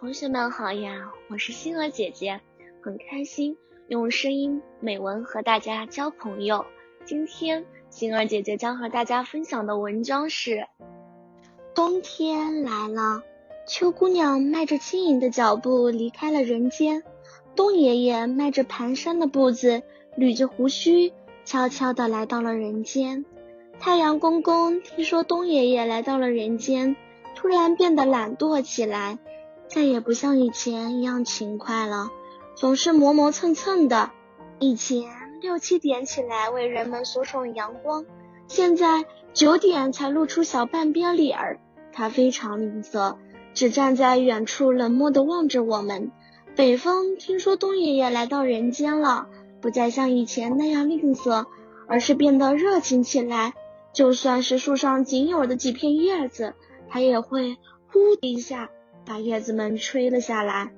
同学们好呀，我是星儿姐姐，很开心用声音美文和大家交朋友。今天星儿姐姐将和大家分享的文章是：冬天来了，秋姑娘迈着轻盈的脚步离开了人间，冬爷爷迈着蹒跚的步子，捋着胡须，悄悄地来到了人间。太阳公公听说冬爷爷来到了人间，突然变得懒惰起来。再也不像以前一样勤快了，总是磨磨蹭蹭的。以前六七点起来为人们输送阳光，现在九点才露出小半边脸儿。他非常吝啬，只站在远处冷漠地望着我们。北风听说冬爷爷来到人间了，不再像以前那样吝啬，而是变得热情起来。就算是树上仅有的几片叶子，它也会呼的一下。把叶子们吹了下来，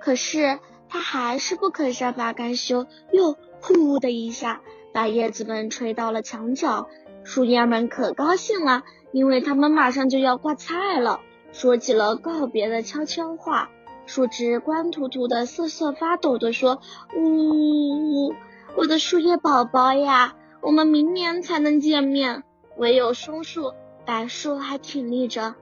可是他还是不肯善罢甘休，又呼的一下把叶子们吹到了墙角。树叶们可高兴了，因为他们马上就要挂菜了。说起了告别的悄悄话，树枝光秃秃的，瑟瑟发抖的说：“呜呜，我的树叶宝宝呀，我们明年才能见面。”唯有松树、柏树还挺立着。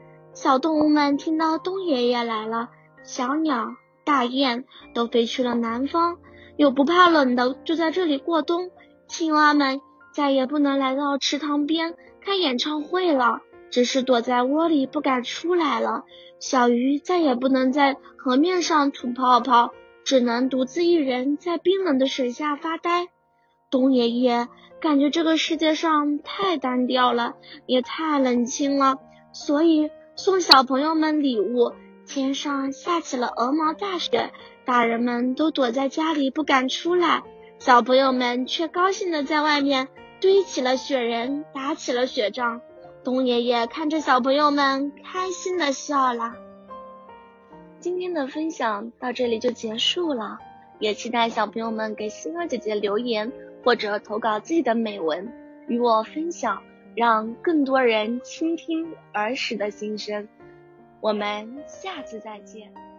小动物们听到冬爷爷来了，小鸟、大雁都飞去了南方，有不怕冷的就在这里过冬。青蛙们再也不能来到池塘边看演唱会了，只是躲在窝里不敢出来了。小鱼再也不能在河面上吐泡泡，只能独自一人在冰冷的水下发呆。冬爷爷感觉这个世界上太单调了，也太冷清了，所以。送小朋友们礼物，天上下起了鹅毛大雪，大人们都躲在家里不敢出来，小朋友们却高兴的在外面堆起了雪人，打起了雪仗。冬爷爷看着小朋友们开心的笑了。今天的分享到这里就结束了，也期待小朋友们给星儿姐姐留言或者投稿自己的美文与我分享。让更多人倾听儿时的心声。我们下次再见。